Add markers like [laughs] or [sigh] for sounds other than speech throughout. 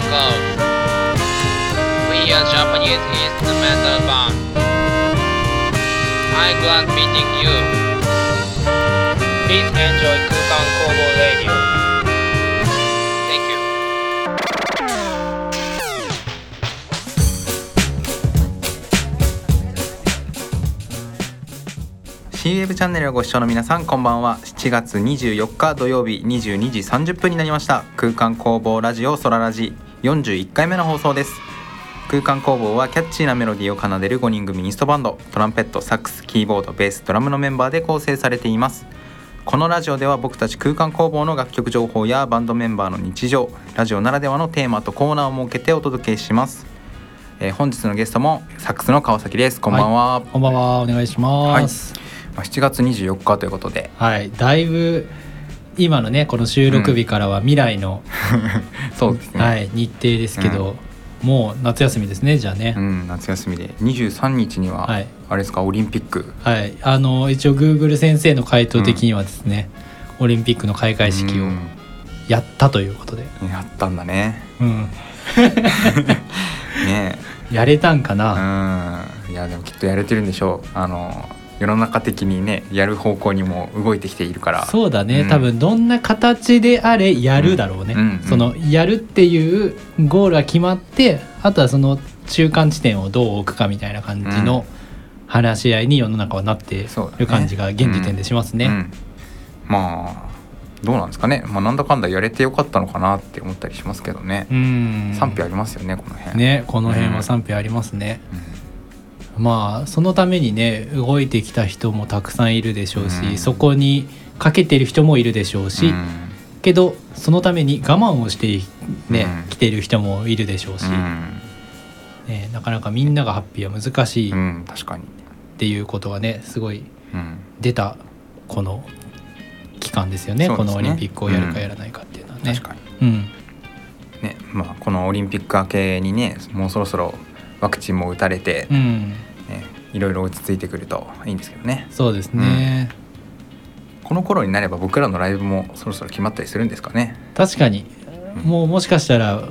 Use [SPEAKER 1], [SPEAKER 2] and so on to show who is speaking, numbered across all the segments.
[SPEAKER 1] called We are Japanese instrumental band. I'm glad meeting you. Please enjoy Kukan Kobo Radio. Thank you.
[SPEAKER 2] シーウェブチャンネルをご視聴の皆さんこんばんは7月24日土曜日22時30分になりました空間工房ラジオソララジ41回目の放送です。空間工房はキャッチーなメロディーを奏でる5人組インストバンド。トランペットサックスキーボードベースドラムのメンバーで構成されています。このラジオでは僕たち空間工房の楽曲情報やバンドメンバーの日常ラジオならではのテーマとコーナーを設けてお届けします、えー本日のゲストもサックスの川崎です。こんばんは、
[SPEAKER 3] こんばんは、お願いします。
[SPEAKER 2] まあ7月24日ということで。
[SPEAKER 3] はい、だいぶ今のねこの収録日からは未来の、[laughs]
[SPEAKER 2] そうですね、
[SPEAKER 3] はい、日程ですけど、もう夏休みですねじゃあね、
[SPEAKER 2] うん、夏休みで。23日には、
[SPEAKER 3] はい。
[SPEAKER 2] あれですかオリンピック？
[SPEAKER 3] はい。あの一応 Google 先生の回答的にはですね、オリンピックの開会式を
[SPEAKER 2] うん。
[SPEAKER 3] やったということで、
[SPEAKER 2] やったんだね。
[SPEAKER 3] うん、[laughs]
[SPEAKER 2] ね [laughs]
[SPEAKER 3] やれたんか
[SPEAKER 2] え
[SPEAKER 3] な、
[SPEAKER 2] うん。いやでもきっとやれてるんでしょう。あの世の中的にねやる方向にも動いてきているから。
[SPEAKER 3] そうだね、
[SPEAKER 2] うん。
[SPEAKER 3] 多分どんな形であれやるだろうね、
[SPEAKER 2] うんうん。
[SPEAKER 3] そのやるっていうゴールが決まってあとはその中間地点をどう置くかみたいな感じ
[SPEAKER 2] うん。
[SPEAKER 3] の話し合いに世の中はなって
[SPEAKER 2] そうだね。
[SPEAKER 3] る感じが現時点でしますね。
[SPEAKER 2] うん。まあどうなんですかね、まあ、なんだかんだやれてよかったのかなって思ったりしますけどね、
[SPEAKER 3] うん。
[SPEAKER 2] 賛否ありますよねこの辺。
[SPEAKER 3] ねこの辺
[SPEAKER 2] うん。
[SPEAKER 3] は賛否ありますね。
[SPEAKER 2] うん
[SPEAKER 3] まあそのためにね動いてきた人もたくさんいるでしょうし、
[SPEAKER 2] うん。
[SPEAKER 3] そこにかけてる人もいるでしょうし、
[SPEAKER 2] うん。
[SPEAKER 3] けどそのために我慢をしてね、
[SPEAKER 2] うん。
[SPEAKER 3] 来てる人もいるでしょうし、ね、なかなかみんながハッピーは難しい
[SPEAKER 2] 確かに、
[SPEAKER 3] ていうことがねすごい
[SPEAKER 2] うん、
[SPEAKER 3] 出たこの期間ですよね
[SPEAKER 2] ね。
[SPEAKER 3] このオリンピックをやるかやらないかっていうのはね。
[SPEAKER 2] 確かに。
[SPEAKER 3] うん。
[SPEAKER 2] ねまあ、このオリンピック明けにねもうそろそろワクチンも打たれて、
[SPEAKER 3] うん、
[SPEAKER 2] ね、いろいろ落ち着いてくるといいんですけどね。
[SPEAKER 3] そうですね、
[SPEAKER 2] この頃になれば僕らのライブもそろそろ決まったりするんですかね。
[SPEAKER 3] 確かに。もうもしかしたら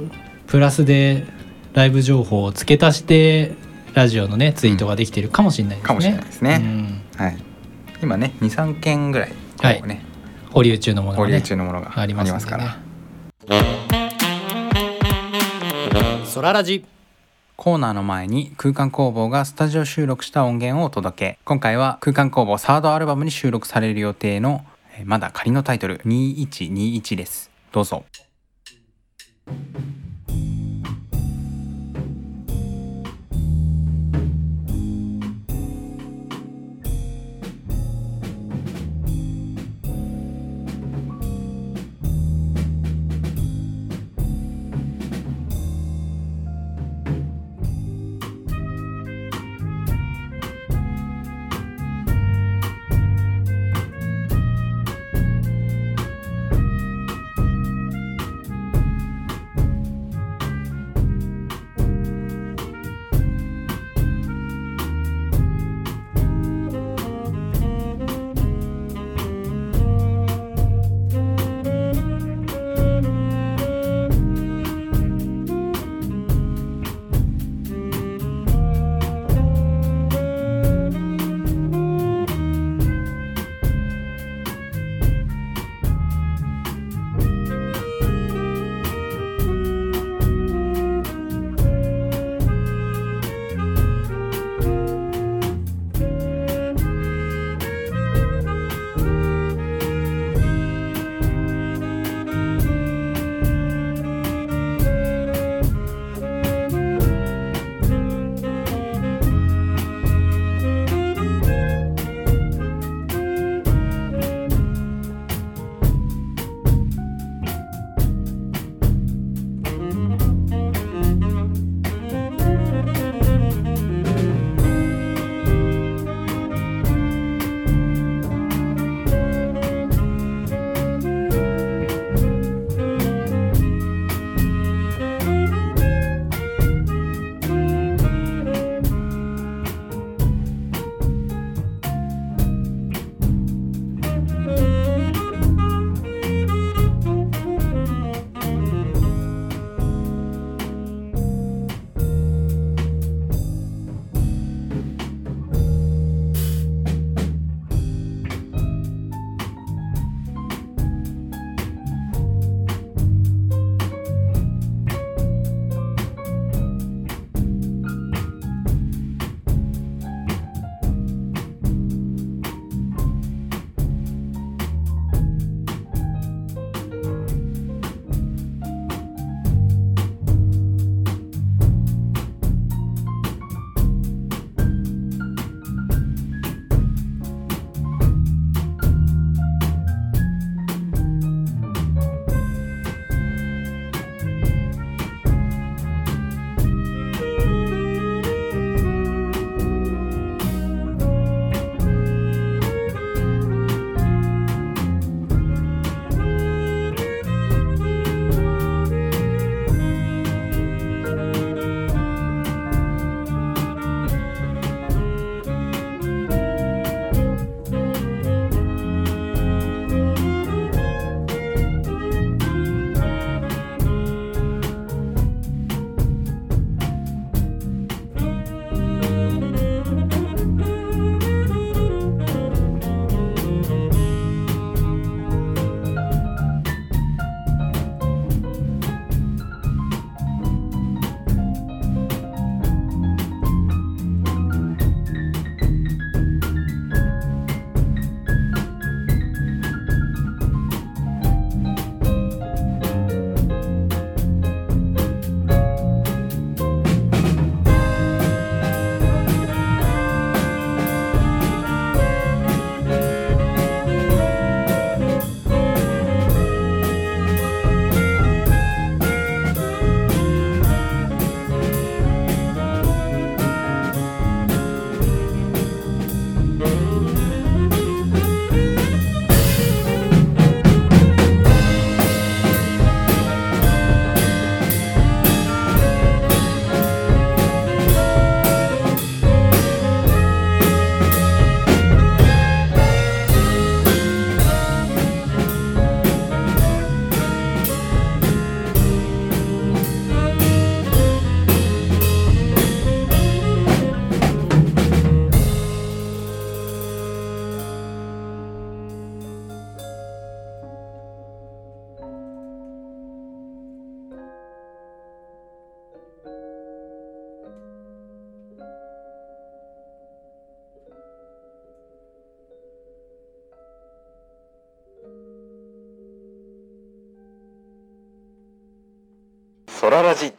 [SPEAKER 3] プラスでライブ情報を付け足してラジオのねツイートができてるかもしれないですね。
[SPEAKER 2] かもしれないですね。
[SPEAKER 3] うん。
[SPEAKER 2] はい。今ね23件ぐらいこうね、
[SPEAKER 3] 保留中のもの
[SPEAKER 2] 保留
[SPEAKER 3] がね
[SPEAKER 2] 中のものがあ
[SPEAKER 3] あり
[SPEAKER 2] り
[SPEAKER 3] ます
[SPEAKER 2] から、
[SPEAKER 3] ソララジ
[SPEAKER 2] コーナーの前に空間工房がスタジオ収録した音源をお届け。今回は空間工房サードアルバムに収録される予定のまだ仮のタイトル。2121です。どうぞ。ララジ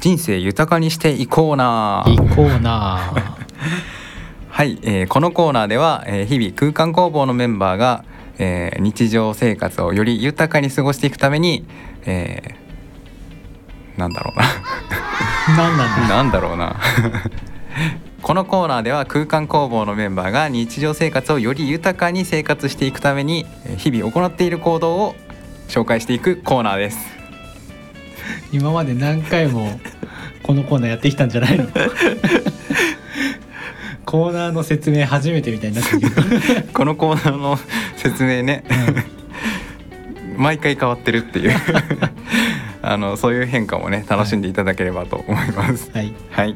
[SPEAKER 2] 人生豊かにしていこうな。い
[SPEAKER 3] こうな。[laughs]
[SPEAKER 2] はい、えーこのコーナーでは、えー日々空間工房のメンバーが、えー日常生活をより豊かに過ごしていくために、えーなんだろうな。[laughs]
[SPEAKER 3] 何なんだ。
[SPEAKER 2] なんだろうな。[laughs] このコーナーでは空間工房のメンバーが日常生活をより豊かに生活していくためにえー日々行っている行動を紹介していくコーナーです
[SPEAKER 3] 今まで何回もこのコーナーやってきたんじゃないの？[laughs] コーナーの説明初めてみたいになってるけど
[SPEAKER 2] このコーナーの説明ね。毎回変わってるっていう。[laughs] あのそういう変化もね楽しんでいただければと思います。
[SPEAKER 3] はい。
[SPEAKER 2] はい、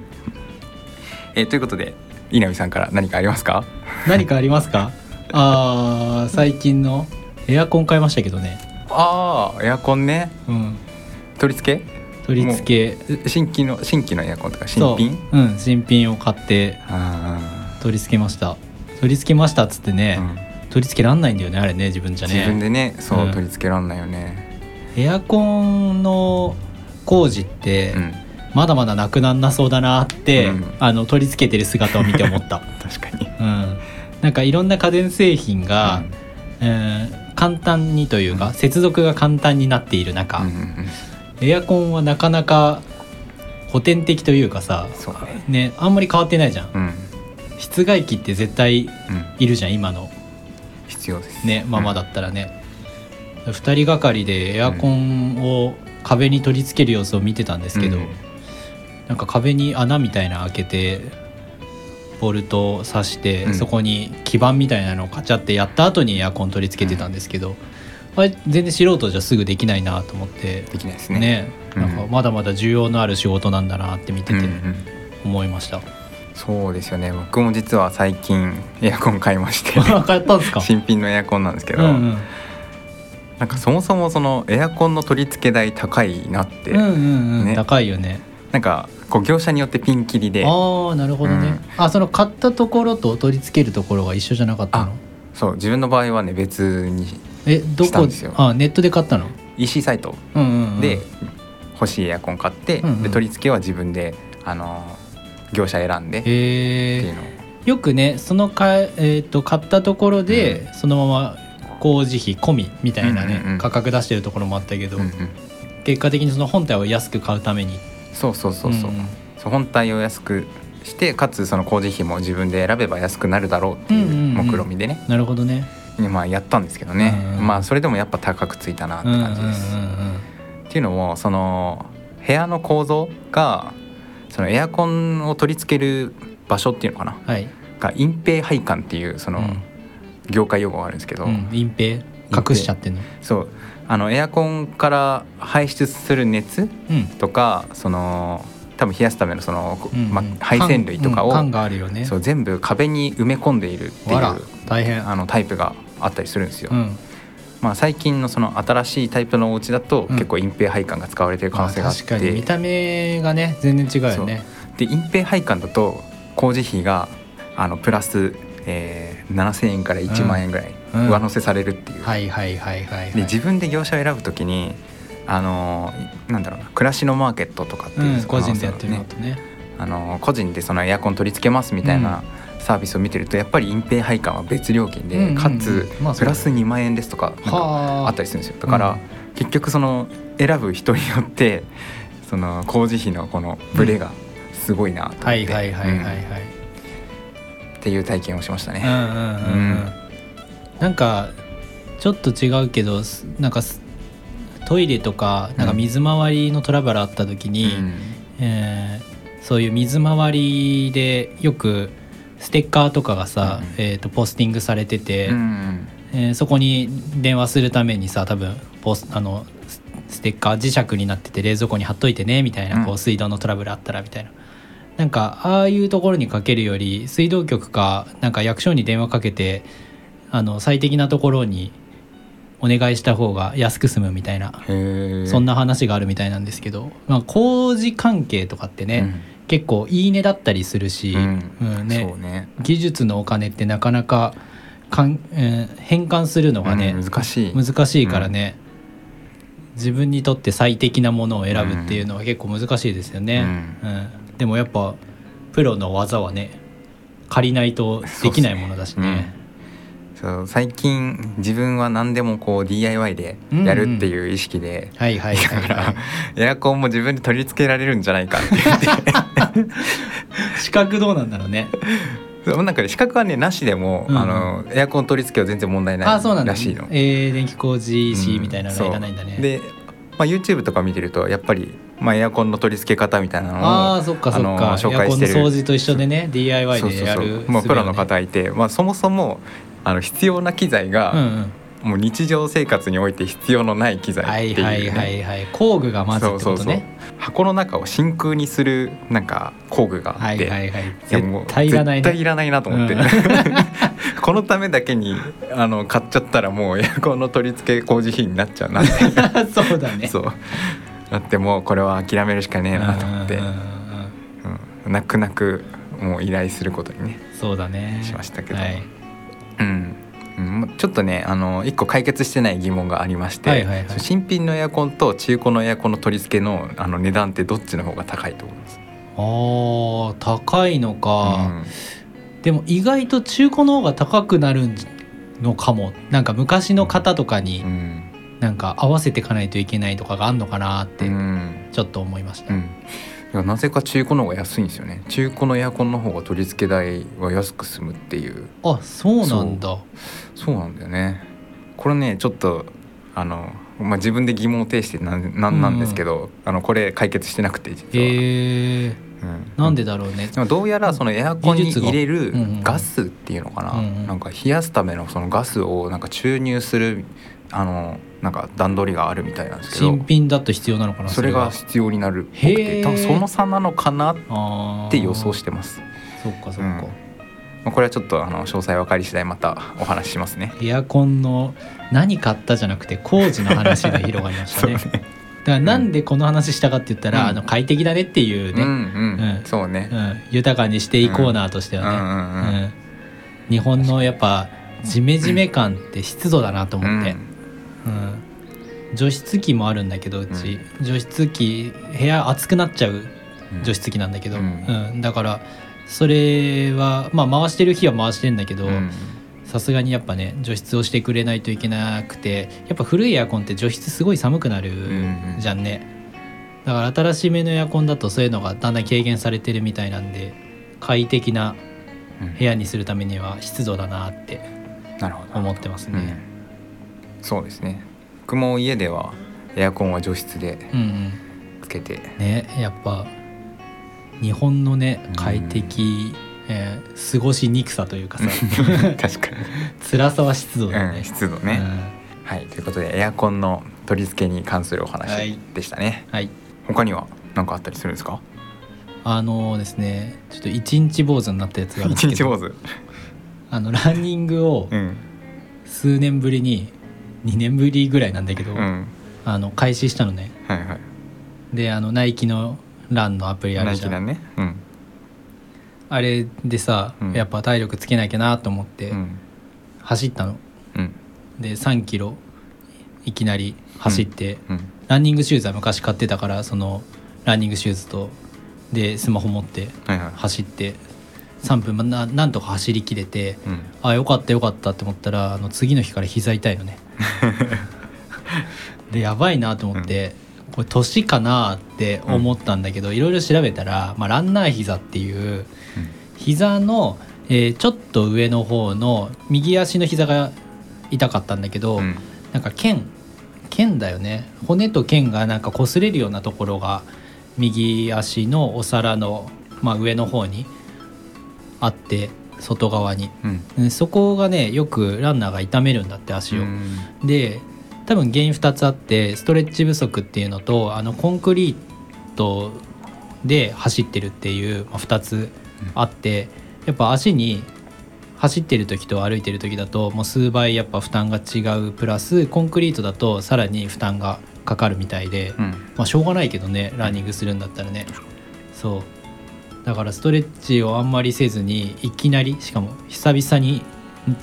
[SPEAKER 2] えーということで稲見さんから何かありますか？
[SPEAKER 3] 何かありますか？あー最近のエアコン買いましたけどね。
[SPEAKER 2] ああエアコンね。
[SPEAKER 3] うん
[SPEAKER 2] 取り付け？
[SPEAKER 3] 取り付け。
[SPEAKER 2] 新規の新規のエアコンとか新品？
[SPEAKER 3] うん新品を買って
[SPEAKER 2] あ
[SPEAKER 3] 取り付けました。取り付けましたっつって
[SPEAKER 2] ー
[SPEAKER 3] ね、
[SPEAKER 2] うん。
[SPEAKER 3] 取り付けらんないんだよねあれね自分じゃね。
[SPEAKER 2] 自分でねそう、
[SPEAKER 3] うん。
[SPEAKER 2] 取り付けらんないよね。
[SPEAKER 3] エアコンの工事って、
[SPEAKER 2] うん。
[SPEAKER 3] まだまだなくなんなそうだなって、
[SPEAKER 2] うん。
[SPEAKER 3] あの取り付けてる姿を見て思った、[laughs]
[SPEAKER 2] 確かに。
[SPEAKER 3] うん、なんかいろんな家電製品が、えー簡単にというか、
[SPEAKER 2] うん。
[SPEAKER 3] 接続が簡単になっている中、
[SPEAKER 2] うんうんうん
[SPEAKER 3] エアコンはなかなか古典的というかさ
[SPEAKER 2] ね。
[SPEAKER 3] ねあんまり変わってないじゃん。
[SPEAKER 2] うん。
[SPEAKER 3] 室外機って絶対
[SPEAKER 2] うん。
[SPEAKER 3] いるじゃん今の。
[SPEAKER 2] 必要です。
[SPEAKER 3] ねままだったらね、2人がかりでエアコンを壁に取り付ける様子を見てたんですけど、
[SPEAKER 2] うん。
[SPEAKER 3] なんか壁に穴みたいなの開けてボルトを刺して、
[SPEAKER 2] うん。
[SPEAKER 3] そこに基板みたいなのをカチャってやった後にエアコン取り付けてたんですけど、あれ全然素人じゃすぐできないなと思って。
[SPEAKER 2] できないですね。
[SPEAKER 3] ね。
[SPEAKER 2] うん。
[SPEAKER 3] なんかまだまだ需要のある仕事なんだなって見てて
[SPEAKER 2] うんうん
[SPEAKER 3] 思いました。
[SPEAKER 2] そうですよね。僕も実は最近エアコン買いまして。
[SPEAKER 3] 買ったんですか？[laughs]
[SPEAKER 2] 新品のエアコンなんですけど、
[SPEAKER 3] うんうん。
[SPEAKER 2] なんかそもそもそのエアコンの取り付け代高いなって、
[SPEAKER 3] うんうんうん。
[SPEAKER 2] ね。
[SPEAKER 3] 高いよね。
[SPEAKER 2] なんかこう業者によってピンキリで。
[SPEAKER 3] ああなるほどね、
[SPEAKER 2] うん。
[SPEAKER 3] あその買ったところと取り付けるところが一緒じゃなかったの？
[SPEAKER 2] そう。自分の場合はね別に
[SPEAKER 3] えどこ？
[SPEAKER 2] したんですよ。
[SPEAKER 3] あネットで買ったの
[SPEAKER 2] ？EC サイト。
[SPEAKER 3] うんうん、うん、
[SPEAKER 2] で欲しいエアコン買って、
[SPEAKER 3] うんうん
[SPEAKER 2] で取り付けは自分であの業者選んでって
[SPEAKER 3] へえ
[SPEAKER 2] いうの。を、
[SPEAKER 3] よくねそのか、えー、と買ったところで、そのまま工事費込みみたいなね、
[SPEAKER 2] うんうんうん。
[SPEAKER 3] 価格出してるところもあったけど、
[SPEAKER 2] うんうん。
[SPEAKER 3] 結果的にその本体を安く買うために。
[SPEAKER 2] そうそうそうそう,、
[SPEAKER 3] んん。
[SPEAKER 2] そう本体を安くしてかつその工事費も自分で選べば安くなるだろうっていう
[SPEAKER 3] うんうんうん
[SPEAKER 2] 目論見でね、
[SPEAKER 3] なるほどね
[SPEAKER 2] まあやったんですけどね、
[SPEAKER 3] うん。うん
[SPEAKER 2] まあそれでもやっぱ高くついたなって
[SPEAKER 3] うんうんうん
[SPEAKER 2] 感じです。
[SPEAKER 3] うん。
[SPEAKER 2] っていうのもその部屋の構造がそのエアコンを取り付ける場所っていうのかな。
[SPEAKER 3] はい、
[SPEAKER 2] が隠蔽配管っていうその
[SPEAKER 3] うん。
[SPEAKER 2] 業界用語があるんですけど、
[SPEAKER 3] うん、隠蔽？隠しちゃってんの？
[SPEAKER 2] そう。あのエアコンから排出する熱
[SPEAKER 3] うん。
[SPEAKER 2] とかその多分冷やすためのその、
[SPEAKER 3] うんうん。
[SPEAKER 2] ま排線類とかを、
[SPEAKER 3] 缶,、うん、缶があるよね。
[SPEAKER 2] そう全部壁に埋め込んでいるっていう
[SPEAKER 3] 大変。
[SPEAKER 2] あのタイプがあったりするんですよ。
[SPEAKER 3] うん。
[SPEAKER 2] まあ、最近のその新しいタイプのお家だと
[SPEAKER 3] うん。
[SPEAKER 2] 結構隠蔽配管が使われてる可能性があって、
[SPEAKER 3] 確かに見た目がね全然違うよね。
[SPEAKER 2] で隠蔽配管だと工事費があのプラス、えー、7,000円から1万円ぐらい
[SPEAKER 3] うん。
[SPEAKER 2] 上乗せされるっていう、
[SPEAKER 3] はいはいはいはい、はい、
[SPEAKER 2] で自分で業者を選ぶときにあのなんだろうな暮らしのマーケットとかっていう、
[SPEAKER 3] うん、個人でやってるのとね。
[SPEAKER 2] あの個人でそのエアコン取り付けますみたいなサービスを見てるとやっぱり隠蔽配管は別料金で、かつプラス2万円ですとかあ。ったりするんですよ。だから、結局その選ぶ人によってその工事費のこのブレがすごいなと思って、
[SPEAKER 3] はいはいはいはいはい、
[SPEAKER 2] うん。っていう体験をしましたね。
[SPEAKER 3] なんかちょっと違うけどすなんかすトイレとかなんか水回りのトラブルあった時に、
[SPEAKER 2] うん。
[SPEAKER 3] えーそういう水回りでよくステッカーとかがさ、
[SPEAKER 2] うん。
[SPEAKER 3] えー、とポスティングされてて、
[SPEAKER 2] うん
[SPEAKER 3] えーそこに電話するためにさ多分ポスあのスステッカー磁石になってて冷蔵庫に貼っといてねみたいな、
[SPEAKER 2] うん。
[SPEAKER 3] こう水道のトラブルあったらみたいな。なんかああいうところにかけるより水道局かなんか役所に電話かけてあの最適なところにお願いした方が安く済むみたいな、そんな話があるみたいなんですけど、まあ、工事関係とかってね、結構いいねだったりするし、
[SPEAKER 2] うん。
[SPEAKER 3] うんね。
[SPEAKER 2] ね。
[SPEAKER 3] 技術のお金ってなかなかかん、えー変換するのがね、
[SPEAKER 2] うん難しい。
[SPEAKER 3] 難しいからね、自分にとって最適なものを選ぶっていうのは結構難しいですよね、うん。でもやっぱプロの技はね借りないとできないものだしね
[SPEAKER 2] そう最近自分は何でもこう DIY でやるっていう意識で、
[SPEAKER 3] はいはいはい、
[SPEAKER 2] だから
[SPEAKER 3] はい、
[SPEAKER 2] エアコンも自分で取り付けられるんじゃないかって言って。[laughs]
[SPEAKER 3] 資格どうなんだろうね。
[SPEAKER 2] そうなんかね資格はねなしでも、
[SPEAKER 3] うん
[SPEAKER 2] あのエアコン取り付けは全然問題ない
[SPEAKER 3] あそうなんだ。
[SPEAKER 2] らしいの。
[SPEAKER 3] えー電気工事士みたいなのいらないんだね、
[SPEAKER 2] そうで、まあ、YouTube とか見てるとやっぱり、まあ、エアコンの取り付け方みたいなのを
[SPEAKER 3] ああそっかそっか。エアコンの
[SPEAKER 2] 紹介してる。
[SPEAKER 3] 掃除と一緒でね DIY
[SPEAKER 2] そうそうそう。
[SPEAKER 3] でやる
[SPEAKER 2] もうプロの方いて、まあ、そもそもあの必要な機材
[SPEAKER 3] うんう
[SPEAKER 2] が、
[SPEAKER 3] ん。
[SPEAKER 2] もう日常生活において必要のない機材
[SPEAKER 3] はい
[SPEAKER 2] っていう、ね。
[SPEAKER 3] はいはいはい工具がまずってことね。
[SPEAKER 2] 箱の中を真空にするなんか工具があって、
[SPEAKER 3] はいはいはい。絶対いらないね。
[SPEAKER 2] 絶対いらないなと思って、
[SPEAKER 3] うん。[laughs]
[SPEAKER 2] このためだけにあの買っちゃったらもうエアコンの取り付け工事費になっちゃうなって。[laughs]
[SPEAKER 3] そうだね。
[SPEAKER 2] そう。だってもうこれは諦めるしかねえなと思って。
[SPEAKER 3] うん。
[SPEAKER 2] 泣く泣くもう依頼することにね。
[SPEAKER 3] そうだね。
[SPEAKER 2] しましたけど。
[SPEAKER 3] はい
[SPEAKER 2] うん。うん。ちょっとねあの一個解決してない疑問がありまして、
[SPEAKER 3] はいはいはい。
[SPEAKER 2] 新品のエアコンと中古のエアコンの取り付けのあの値段ってどっちの方が高いと思います？
[SPEAKER 3] あー高いのか、
[SPEAKER 2] うん。
[SPEAKER 3] でも意外と中古の方が高くなるのかも。なんか昔の方とかに
[SPEAKER 2] うん。
[SPEAKER 3] なんか合わせていかないといけないとかがあんのかなって
[SPEAKER 2] うん。
[SPEAKER 3] ちょっと思いました、
[SPEAKER 2] うん、いやなぜか中古の方が安いんですよね。中古のエアコンの方が取り付け代は安く済むっていう。
[SPEAKER 3] あそうなんだ。
[SPEAKER 2] そう。なんだよね。これねちょっとあの、まあ、自分で疑問を呈してなんなんなんですけど、あのこれ解決してなくて実は、
[SPEAKER 3] へえ。
[SPEAKER 2] うん。
[SPEAKER 3] なんでだろうね。
[SPEAKER 2] でもどうやらそのエアコンに入れる
[SPEAKER 3] うんうん。
[SPEAKER 2] ガスっていうのかな、
[SPEAKER 3] うんうん。
[SPEAKER 2] なんか冷やすためのそのガスをなんか注入するあのなんか段取りがあるみたいなんですけど
[SPEAKER 3] 新品だと必要なのかな
[SPEAKER 2] それが必要になる。っぽくて多分その差なのかなって予想してます。
[SPEAKER 3] そっかそっか、
[SPEAKER 2] うん。まあこれはちょっとあの詳細分かり次第またお話ししますね。
[SPEAKER 3] エアコンの何買ったじゃなくて工事の話で広がりましたね。[laughs]
[SPEAKER 2] ね。
[SPEAKER 3] だからなんでこの話したかって言ったら、
[SPEAKER 2] うん。
[SPEAKER 3] あの快適だねっていうね、
[SPEAKER 2] うんうん、
[SPEAKER 3] うん。
[SPEAKER 2] そうね。
[SPEAKER 3] うん。豊かにしていこうなとしてはね、うん。日本のやっぱジメジメ感って湿度だなと思って、うん除湿機もあるんだけどうち、除湿機部屋暑くなっちゃう
[SPEAKER 2] うん。
[SPEAKER 3] 除湿機なんだけど、
[SPEAKER 2] う
[SPEAKER 3] うん。んだからそれはまあ回してる日は回してんだけど
[SPEAKER 2] うん。
[SPEAKER 3] さすがにやっぱね除湿をしてくれないといけなくてやっぱ古いエアコンって除湿すごい寒くなる
[SPEAKER 2] んうん。
[SPEAKER 3] じゃんね、だから新しめのエアコンだとそういうのがだんだん軽減されてるみたいなんで快適な
[SPEAKER 2] うん。
[SPEAKER 3] 部屋にするためには湿度だなって。思ってます
[SPEAKER 2] うん。
[SPEAKER 3] ね。
[SPEAKER 2] そうですね。僕も家ではエアコンは除湿で
[SPEAKER 3] うん、うん、
[SPEAKER 2] つけて、
[SPEAKER 3] ねやっぱ日本のね
[SPEAKER 2] うん。
[SPEAKER 3] 快適、えー過ごしにくさというかさ。[laughs]
[SPEAKER 2] 確か
[SPEAKER 3] 辛さは湿度だよ
[SPEAKER 2] に、うん、
[SPEAKER 3] ね。
[SPEAKER 2] 湿度ね、はいということでエアコンの取り付けに関するお話でしたね。
[SPEAKER 3] うんはい。
[SPEAKER 2] 他には何かあったりするんですか？
[SPEAKER 3] あのですねちょっと一日坊主になったやつがあるんですけ [laughs]
[SPEAKER 2] 日坊主。
[SPEAKER 3] あのランニングを
[SPEAKER 2] うん。
[SPEAKER 3] 数年ぶりに2年ぶりぐらいなんだけど、
[SPEAKER 2] うん。
[SPEAKER 3] あの開始したのね。
[SPEAKER 2] はいはい。
[SPEAKER 3] であのナイキのランのアプリあ
[SPEAKER 2] ナ
[SPEAKER 3] るじゃん、
[SPEAKER 2] イキだね。うん。
[SPEAKER 3] あれでさ、
[SPEAKER 2] うん。
[SPEAKER 3] やっぱ体力つけなきゃなと思って
[SPEAKER 2] うん。
[SPEAKER 3] 走ったの、
[SPEAKER 2] うん。
[SPEAKER 3] で3キロいきなり走って、
[SPEAKER 2] うん。
[SPEAKER 3] ランニングシューズは昔買ってたからそのランニングシューズとでスマホ持って
[SPEAKER 2] はいはい。
[SPEAKER 3] 走って3分まななんとか走りきれて
[SPEAKER 2] うん。
[SPEAKER 3] あよかったよかったって思ったらあの次の日から膝痛いのねでやばいなと思って、これ年かなって思ったんだけど、いろいろ調べたら、まあ、ランナー膝っていう膝の、えーちょっと上の方の右足の膝が痛かったんだけど、
[SPEAKER 2] うん。
[SPEAKER 3] なんか腱腱だよね。骨と腱がなんか擦れるようなところが右足のお皿の、まあ、上の方にあって外側に。
[SPEAKER 2] うん。
[SPEAKER 3] うんそこがねよくランナーが痛めるんだって足を。
[SPEAKER 2] うん。
[SPEAKER 3] で多分原因2つあってストレッチ不足っていうのとあのコンクリートで走ってるっていう、まあ、2つあってやっぱ足に走ってる時と歩いてる時だともう数倍やっぱ負担が違うプラスコンクリートだとさらに負担がかかるみたいで、
[SPEAKER 2] うん。
[SPEAKER 3] まあしょうがないけどねランニングするんだったらね。そうだからストレッチをあんまりせずにいきなりしかも久々に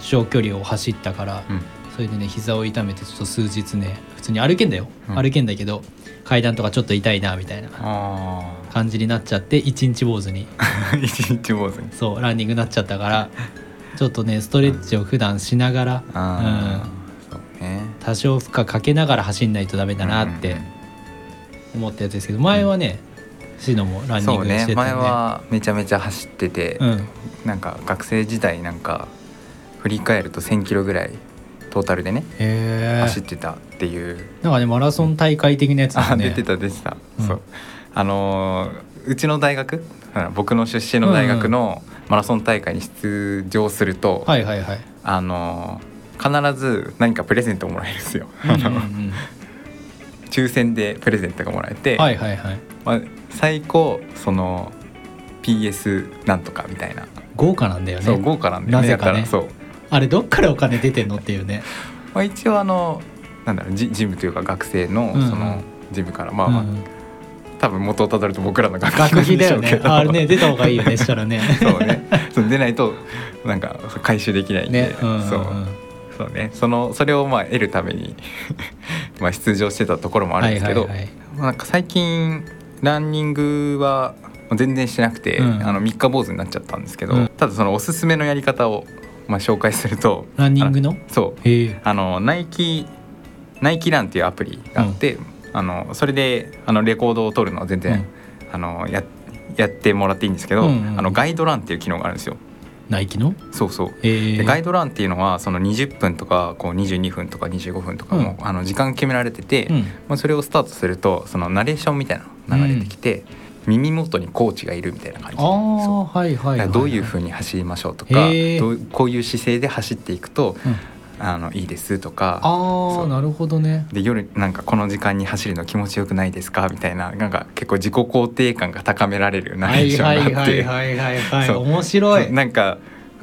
[SPEAKER 3] 長距離を走ったから、
[SPEAKER 2] うん。
[SPEAKER 3] そそれでね膝を痛めてちょっと数日ね普通に歩けんだよ、
[SPEAKER 2] うん。
[SPEAKER 3] 歩けんだけど階段とかちょっと痛いなみたいな
[SPEAKER 2] あ
[SPEAKER 3] 感じになっちゃって一日坊主に。
[SPEAKER 2] あ [laughs] 一日坊主に。
[SPEAKER 3] そうランニングになっちゃったからちょっとねストレッチを普段しながら、うん、
[SPEAKER 2] ね。
[SPEAKER 3] 多少負荷かけながら走んないとダメだなって思ったやつですけど前はねシノもランニン
[SPEAKER 2] そうね
[SPEAKER 3] グしてたよね。
[SPEAKER 2] 前はめちゃめちゃ走ってて、
[SPEAKER 3] うん。
[SPEAKER 2] なんか学生時代なんか振り返ると1,000キロぐらいトータルでね走ってたっていう。
[SPEAKER 3] なんかねマラソン大会的なやつだね。
[SPEAKER 2] あ出てた出てた、
[SPEAKER 3] うん。
[SPEAKER 2] そう。あのーうちの大学あ僕の出身の大学のマラソン大会に出場すると、
[SPEAKER 3] はいはいはい。
[SPEAKER 2] あのー必ず何かプレゼントをもらえるんですよ、
[SPEAKER 3] うんうんうん。[laughs]
[SPEAKER 2] 抽選でプレゼントがもらえて、
[SPEAKER 3] はいはいはい
[SPEAKER 2] まあ、最高その PS なんとかみたいな、
[SPEAKER 3] 豪華なんだよね。
[SPEAKER 2] そう豪華なんだよね。
[SPEAKER 3] なぜかね。あれどっからお金出てんのっていうね。[laughs]
[SPEAKER 2] まあ、一応あのなんだろうジジムというか学生の
[SPEAKER 3] うんうん。
[SPEAKER 2] そのジムから、まあまあ、
[SPEAKER 3] うん
[SPEAKER 2] 多分元をたどると僕らの学
[SPEAKER 3] 学費だよね。[laughs] あれね出た方がいいよねしたらね。[laughs]
[SPEAKER 2] そうね。そう出ないとなんか回収できないんで、
[SPEAKER 3] ね。うんうんうん。
[SPEAKER 2] そう。そうね。そのそれをまあ得るためにまあ出場してたところもあるんですけど、
[SPEAKER 3] はいはいはい。
[SPEAKER 2] まあなんか最近ランニングは全然してなくて、
[SPEAKER 3] うん。
[SPEAKER 2] あの三日坊主になっちゃったんですけど、
[SPEAKER 3] うん。
[SPEAKER 2] ただそのおすすめのやり方をまあ紹介すると
[SPEAKER 3] ランニングの？
[SPEAKER 2] あそう。あのナイキナイキランっていうアプリがあって、あのそれであのレコードを取るのは全然、あのややってもらっていいんですけど、
[SPEAKER 3] うんうん。
[SPEAKER 2] あのガイドランっていう機能があるんですよ。
[SPEAKER 3] ナイキの？
[SPEAKER 2] そうそう。
[SPEAKER 3] へえ
[SPEAKER 2] でガイドランっていうのはその20分とかこう22分とか25分とかも、あの時間決められてて、
[SPEAKER 3] うん。
[SPEAKER 2] まあ、それをスタートするとそのナレーションみたいなのが流れてきて、耳元にコーチがいるみたいな感じ。
[SPEAKER 3] あ
[SPEAKER 2] そう。
[SPEAKER 3] あはいはい
[SPEAKER 2] どういうふうに走りましょうとか
[SPEAKER 3] へー。
[SPEAKER 2] どうこういう姿勢で走っていくと
[SPEAKER 3] うん
[SPEAKER 2] あのいいですとか
[SPEAKER 3] あなるほどね。
[SPEAKER 2] で夜なんかこの時間に走るの気持ちよくないですか？みたいななんか結構自己肯定感が高められるナレー
[SPEAKER 3] はい
[SPEAKER 2] ションがあって。
[SPEAKER 3] はいはいはい面白い。
[SPEAKER 2] なんか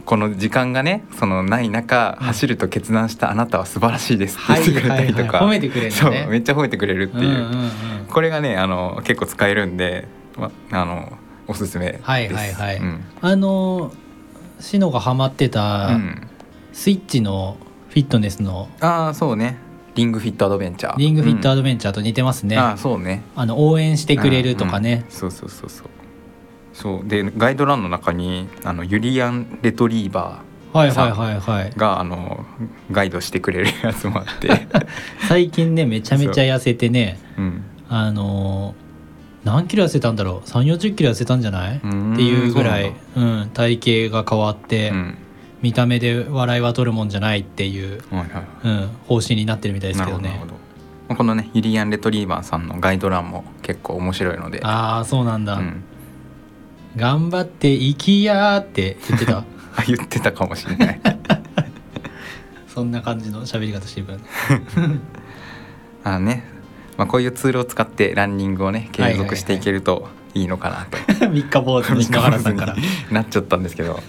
[SPEAKER 2] この時間がねそのない中、
[SPEAKER 3] うん。
[SPEAKER 2] 走ると決断したあなたは素晴らしいですって言ってくれたりとか、
[SPEAKER 3] はいはいはい褒めてくれる
[SPEAKER 2] めっちゃ褒めてくれるっていう、
[SPEAKER 3] うんうんうん。
[SPEAKER 2] これがねあの結構使えるんで、ま、あのおすすめです。
[SPEAKER 3] はいはいはい。
[SPEAKER 2] うん。
[SPEAKER 3] あのシノがハマってた
[SPEAKER 2] うん。
[SPEAKER 3] スイッチのフィットネスの
[SPEAKER 2] ああそうね。リングフィットアドベンチャー。
[SPEAKER 3] リングフィットア
[SPEAKER 2] ド
[SPEAKER 3] ドベンチャーと似てますね、
[SPEAKER 2] ああそうね。
[SPEAKER 3] あの応援してくれるとかね、
[SPEAKER 2] うんそうそうそうそう。そう。でガイドランの中にあのユリアン・レトリーバ
[SPEAKER 3] はいはいはいはい。
[SPEAKER 2] ーがあのガイドしてくれるやつもあって、[laughs]
[SPEAKER 3] 最近ねめちゃめちゃ痩せてね
[SPEAKER 2] う。ん、
[SPEAKER 3] あのー何キロ痩せたんだろう？3 4 0キロ痩せたんじゃない？って
[SPEAKER 2] ん
[SPEAKER 3] いうぐらい
[SPEAKER 2] うん、
[SPEAKER 3] 体型が変わって、
[SPEAKER 2] うん
[SPEAKER 3] 見た目で笑いは取るもんじゃないっていう、
[SPEAKER 2] はいはい。
[SPEAKER 3] うん、方針になってるみたいですけどね。
[SPEAKER 2] ほどなるほど。このねユリアン・レトリーバーさんのガイドランも結構面白いので。
[SPEAKER 3] ああそうなんだ、
[SPEAKER 2] うん、
[SPEAKER 3] 頑張っていきやーって言ってた。
[SPEAKER 2] あ [laughs] 言ってたかもしれない。[laughs]
[SPEAKER 3] そんな感じの喋り方してるからね。[laughs]
[SPEAKER 2] あのね、まあ、こういうツールを使ってランニングをね継続していけるといいのかなと、[laughs]
[SPEAKER 3] 三日坊主の篠原さんから
[SPEAKER 2] なっちゃったんですけど。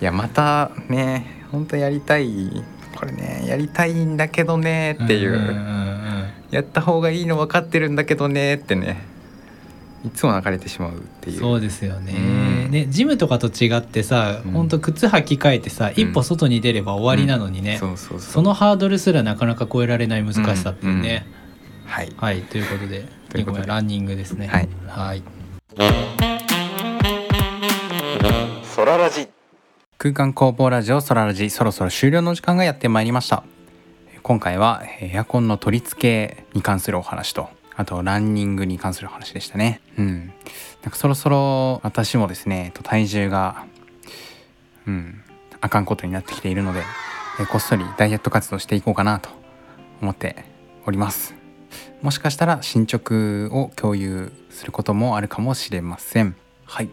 [SPEAKER 2] いやまたね本当やりたい。これねやりたいんだけどねっていう,、やった方がいいの分かってるんだけどねってね。いつも流れてしまうっていう。
[SPEAKER 3] そうですよね,、
[SPEAKER 2] うん。
[SPEAKER 3] ねジムとかと違ってさ、
[SPEAKER 2] うん。
[SPEAKER 3] ほんと靴履き替えてさ、
[SPEAKER 2] うん。
[SPEAKER 3] 一歩外に出れば終わりなのにね、
[SPEAKER 2] そうそうそう。
[SPEAKER 3] そのハードルすらなかなか超えられない難しさっていうね、
[SPEAKER 2] はい。
[SPEAKER 3] はいということで
[SPEAKER 2] ということで。
[SPEAKER 3] ごめんランニングですね。
[SPEAKER 2] はい、
[SPEAKER 3] はい、
[SPEAKER 2] 空ラジ。空間工房ラジオ空ラジ。そろそろ終了の時間がやってまいりました。今回はエアコンの取り付けに関するお話とあとランニングに関するお話でしたね。うん。なんかそろそろ私もですねえっと体重がうんあかんことになってきているのでえこっそりダイエット活動していこうかなと思っております。もしかしたら進捗を共有することもあるかもしれません。はい、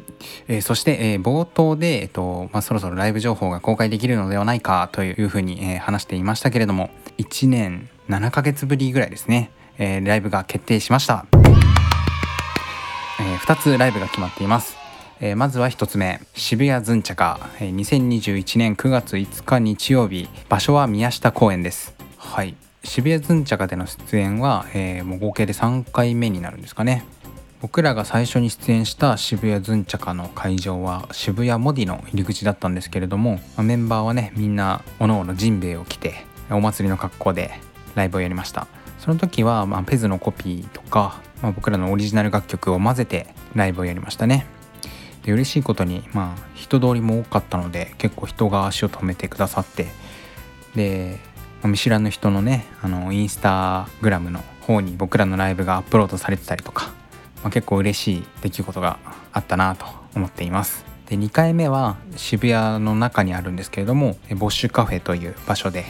[SPEAKER 2] えーそして、えー冒頭で、えっとまあ、そろそろライブ情報が公開できるのではないかというふうに、えー話していましたけれども1年7ヶ月ぶりぐらいですね、えーライブが決定しました、え2つライブが決まっています、えーまずは1つ目渋谷ズンチャカ、えー2021年9月5日日曜日場所は宮下公園です。はい渋谷ズンチャカでの出演は、えーもう合計で3回目になるんですかね。僕らが最初に出演した渋谷ズンチャカの会場は渋谷モディの入り口だったんですけれども、まあメンバーはねみんなおのおのジンベエを着てお祭りの格好でライブをやりました。その時は、まあ、ペズのコピーとか、まあ、僕らのオリジナル楽曲を混ぜてライブをやりましたね。で嬉しいことに、まあ、人通りも多かったので結構人が足を止めてくださってで見知らぬ人のねあのインスタグラムの方に僕らのライブがアップロードされてたりとか、まあ、結構嬉しい出来事があったなと思っています。で2回目は渋谷の中にあるんですけれどもボッシュカフェという場所で、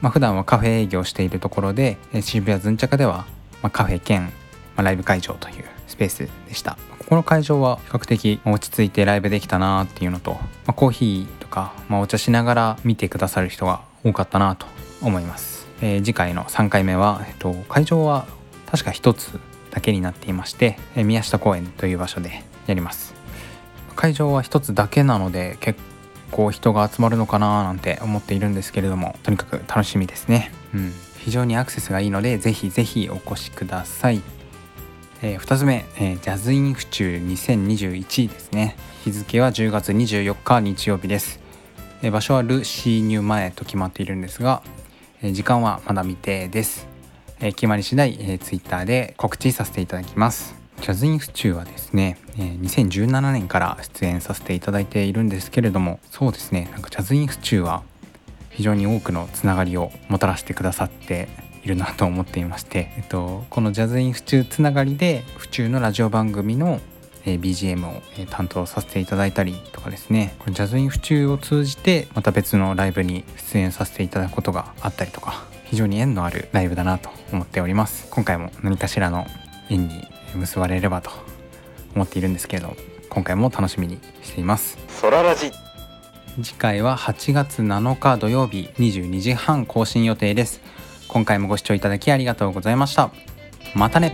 [SPEAKER 2] まあ、普段はカフェ営業しているところで渋谷ズンチャカでは、ま、カフェ兼、ライブ会場というスペースでした。ここの会場は比較的落ち着いてライブできたなっていうのと、まあ、コーヒーとか、まあ、お茶しながら見てくださる人が多かったなと思います、えー、次回の3回目は、えっと、会場は確か1つだけになっていまして、えー、宮下公園という場所でやります。会場は1つだけなので結構人が集まるのかななんて思っているんですけれどもとにかく楽しみですね。うん。非常にアクセスがいいのでぜひぜひお越しください。えー、2つ目、えー、ジャズイン府中2021ですね。日付は10月24日日曜日です、えー、場所はル・シーニュ前と決まっているんですが、時間はまだ未定です、え決まり次第、えー、ツイッターで告知させていただきます。ジャズイン府中はですね、え2017年から出演させていただいているんですけれどもそうですねなんかジャズイン府中は非常に多くのつながりをもたらしてくださっているなと思っていまして、えっと、このジャズイン府中つながりで府中のラジオ番組の BGM を担当させていただいたりとかですね。これジャズイン府中を通じてまた別のライブに出演させていただくことがあったりとか非常に縁のあるライブだなと思っております。今回も何かしらの縁に結ばれればと思っているんですけれど今回も楽しみにしています。ソララジ。次回は8月7日土曜日22時半更新予定です。今回もご視聴いただきありがとうございました。またね